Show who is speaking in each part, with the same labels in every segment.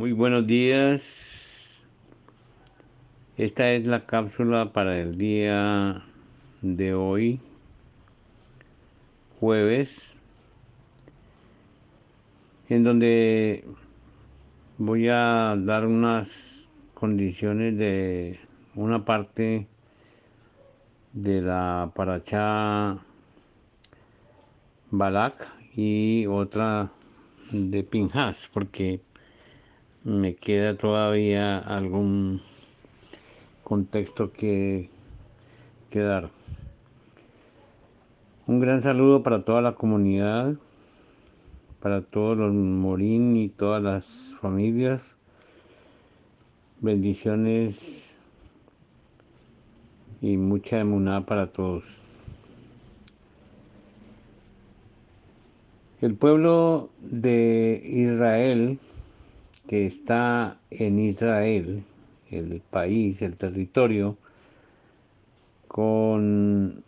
Speaker 1: Muy buenos días. Esta es la cápsula para el día de hoy, jueves, en donde voy a dar unas condiciones de una parte de la paracha Balak y otra de Pinhas, porque me queda todavía algún contexto que, dar. Un gran saludo para toda la comunidad, para todos los Morín y todas las familias. Bendiciones y mucha emuná para todos. El pueblo de Israel que está en Israel, el país, el territorio, con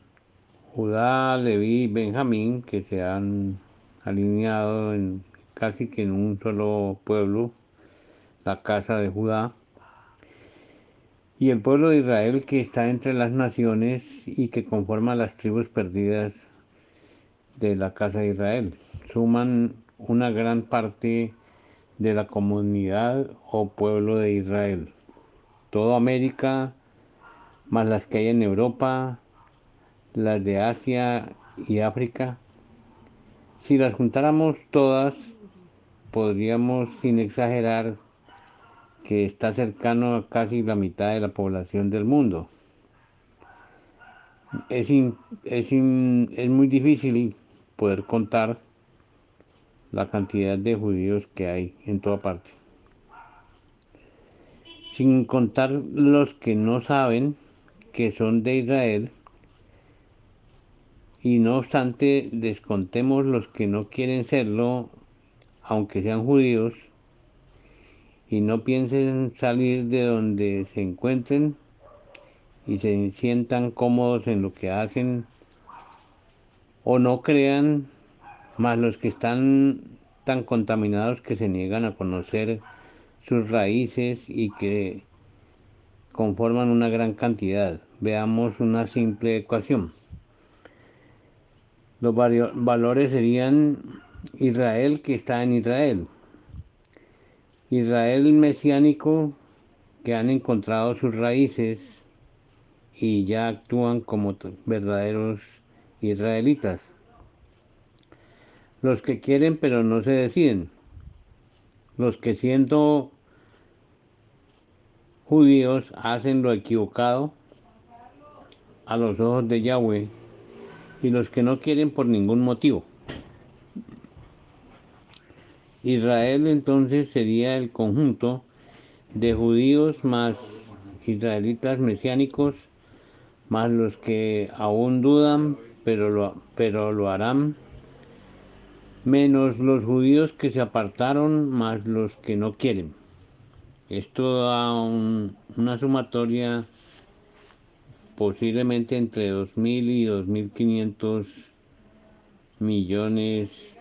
Speaker 1: Judá, Leví y Benjamín, que se han alineado en, casi que en un solo pueblo, la casa de Judá, y el pueblo de Israel que está entre las naciones y que conforma las tribus perdidas de la casa de Israel. Suman una gran parte de la comunidad o pueblo de Israel. Toda América, más las que hay en Europa, las de Asia y África. Si las juntáramos todas, podríamos, sin exagerar, que está cercano a casi la mitad de la población del mundo. Es, es, es muy difícil poder contar la cantidad de judíos que hay en toda parte. Sin contar los que no saben que son de Israel, y no obstante descontemos los que no quieren serlo, aunque sean judíos, y no piensen salir de donde se encuentren y se sientan cómodos en lo que hacen, o no crean más los que están tan contaminados que se niegan a conocer sus raíces y que conforman una gran cantidad. Veamos una simple ecuación. Los valores serían Israel que está en Israel. Israel mesiánico que han encontrado sus raíces y ya actúan como verdaderos israelitas los que quieren pero no se deciden, los que siendo judíos hacen lo equivocado a los ojos de Yahweh y los que no quieren por ningún motivo. Israel entonces sería el conjunto de judíos más israelitas mesiánicos, más los que aún dudan, pero lo, pero lo harán menos los judíos que se apartaron, más los que no quieren. Esto da una sumatoria posiblemente entre 2.000 y 2.500 millones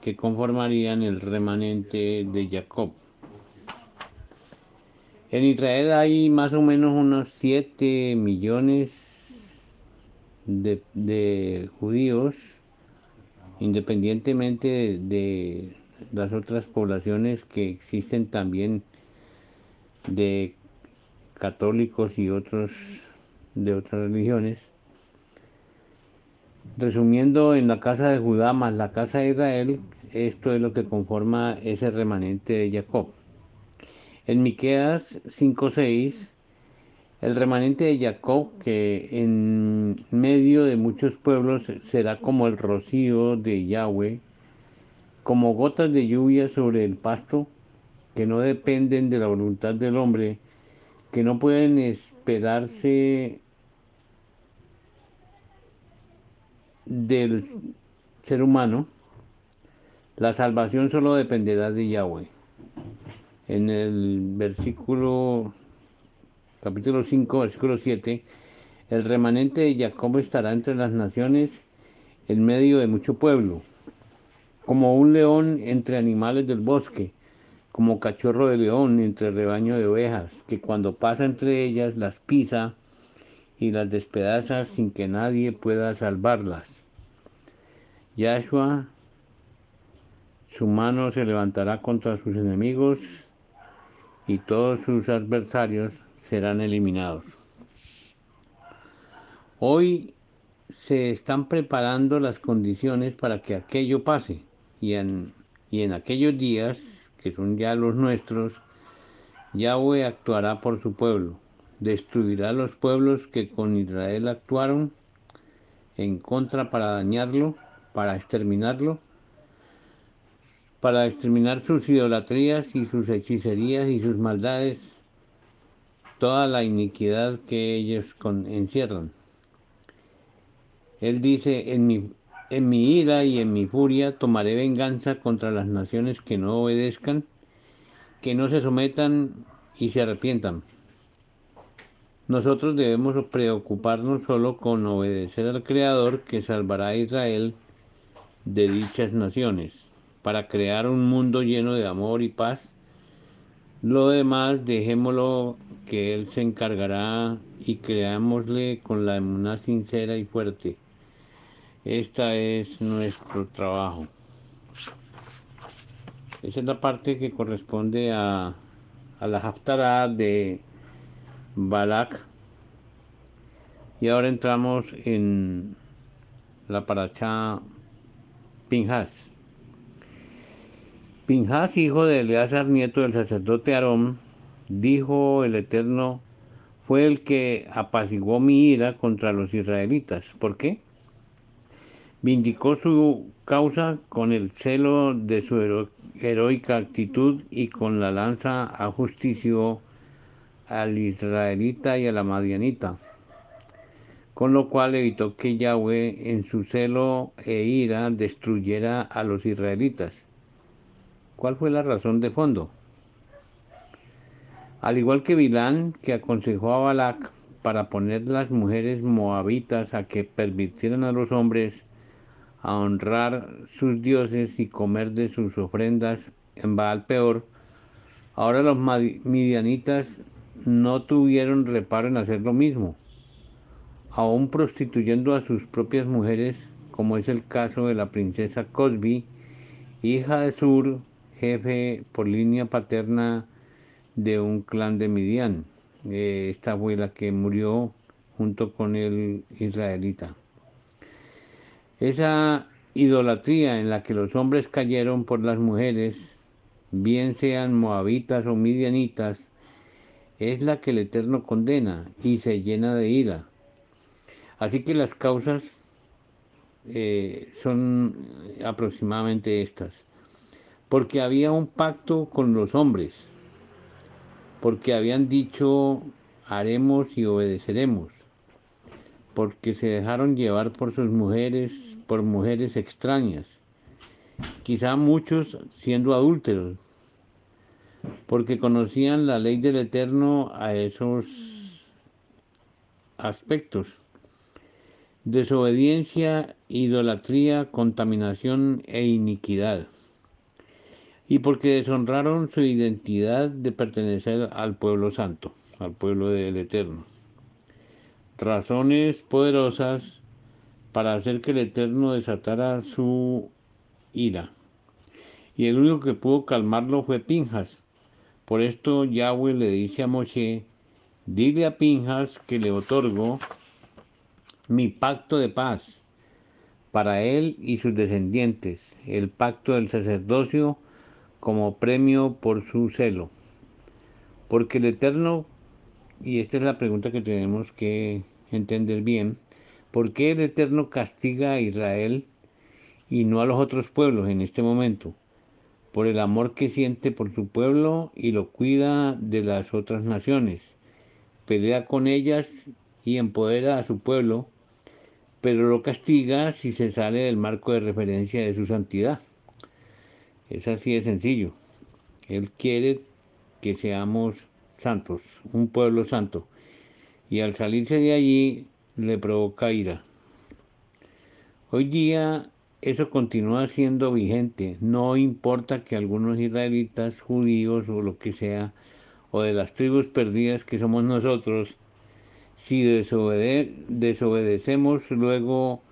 Speaker 1: que conformarían el remanente de Jacob. En Israel hay más o menos unos 7 millones de judíos independientemente de las otras poblaciones que existen también de católicos y otros de otras religiones. Resumiendo, en la casa de Judá más la casa de Israel, esto es lo que conforma ese remanente de Jacob. En Miqueas 5:6 el remanente de Jacob, que en medio de muchos pueblos será como el rocío de Yahweh, como gotas de lluvia sobre el pasto, que no dependen de la voluntad del hombre, que no pueden esperarse del ser humano, la salvación solo dependerá de Yahweh. En el versículo capítulo 5, versículo 7, el remanente de Jacob estará entre las naciones en medio de mucho pueblo, como un león entre animales del bosque, como cachorro de león entre rebaño de ovejas, que cuando pasa entre ellas las pisa y las despedaza sin que nadie pueda salvarlas. Yahshua, su mano se levantará contra sus enemigos y todos sus adversarios serán eliminados. Hoy se están preparando las condiciones para que aquello pase y en, y en aquellos días, que son ya los nuestros, Yahweh actuará por su pueblo, destruirá los pueblos que con Israel actuaron en contra para dañarlo, para exterminarlo, para exterminar sus idolatrías y sus hechicerías y sus maldades, toda la iniquidad que ellos encierran. Él dice, en mi, en mi ira y en mi furia tomaré venganza contra las naciones que no obedezcan, que no se sometan y se arrepientan. Nosotros debemos preocuparnos solo con obedecer al Creador que salvará a Israel de dichas naciones, para crear un mundo lleno de amor y paz. Lo demás dejémoslo que Él se encargará y creámosle con la emuná sincera y fuerte. Esta es nuestro trabajo. Esa es la parte que corresponde a, la Haftarah de Balak. Y ahora entramos en la paracha Pinjas. Pinjas, hijo de Eleazar, nieto del sacerdote Aarón, dijo el Eterno, fue el que apaciguó mi ira contra los israelitas. ¿Por qué? Vindicó su causa con el celo de su heroica actitud y con la lanza ajustició al israelita y a la madianita, con lo cual evitó que Yahweh en su celo e ira destruyera a los israelitas. ¿Cuál fue la razón de fondo? Al igual que Bilán, que aconsejó a Balak para poner las mujeres moabitas a que permitieran a los hombres a honrar sus dioses y comer de sus ofrendas en Baal peor, ahora los midianitas no tuvieron reparo en hacer lo mismo, aún prostituyendo a sus propias mujeres, como es el caso de la princesa Cosby, hija de Sur, jefe por línea paterna de un clan de Midian. Eh, esta fue la que murió junto con el israelita. Esa idolatría en la que los hombres cayeron por las mujeres, bien sean moabitas o midianitas, es la que el Eterno condena y se llena de ira. Así que las causas eh, son aproximadamente estas. Porque había un pacto con los hombres, porque habían dicho haremos y obedeceremos porque se dejaron llevar por sus mujeres, por mujeres extrañas, quizá muchos siendo adúlteros, porque conocían la ley del Eterno a esos aspectos. Desobediencia, idolatría, contaminación e iniquidad. Y porque deshonraron su identidad de pertenecer al pueblo santo, al pueblo del Eterno razones poderosas para hacer que el Eterno desatara su ira. Y el único que pudo calmarlo fue Pinjas. Por esto Yahweh le dice a Moshe, dile a Pinjas que le otorgo mi pacto de paz para él y sus descendientes, el pacto del sacerdocio como premio por su celo. Porque el Eterno y esta es la pregunta que tenemos que entender bien, ¿por qué el Eterno castiga a Israel y no a los otros pueblos en este momento? Por el amor que siente por su pueblo y lo cuida de las otras naciones. Pelea con ellas y empodera a su pueblo, pero lo castiga si se sale del marco de referencia de su santidad. Es así de sencillo. Él quiere que seamos santos, un pueblo santo, y al salirse de allí le provoca ira. Hoy día eso continúa siendo vigente. No importa que algunos israelitas, judíos o lo que sea, o de las tribus perdidas que somos nosotros, si desobede desobedecemos luego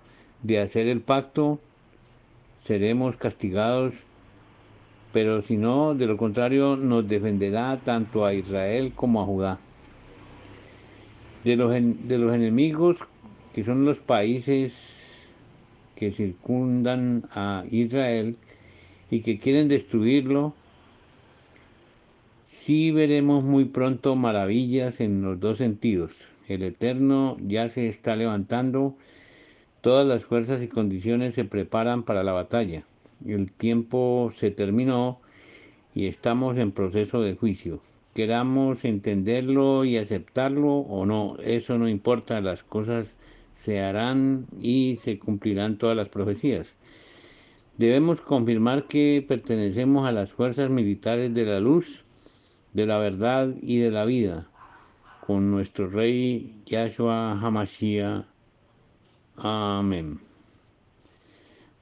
Speaker 1: de hacer el pacto, seremos castigados, pero si no, de lo contrario, nos defenderá tanto a Israel como a Judá. De los, de los enemigos, que son los países que circundan a Israel y que quieren destruirlo, sí veremos muy pronto maravillas en los dos sentidos. El Eterno ya se está levantando Todas las fuerzas y condiciones se preparan para la batalla. El tiempo se terminó y estamos en proceso de juicio. Queramos entenderlo y aceptarlo o no, eso no importa, las cosas se harán y se cumplirán todas las profecías. Debemos confirmar que pertenecemos a las fuerzas militares de la luz, de la verdad y de la vida, con nuestro rey Yahshua Hamashiach Amén.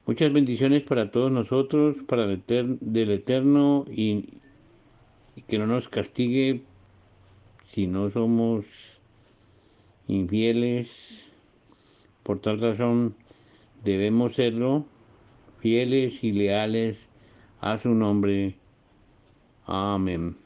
Speaker 1: Muchas bendiciones para todos nosotros, para el del Eterno y, y que no nos castigue si no somos infieles. Por tal razón debemos serlo, fieles y leales a su nombre. Amén.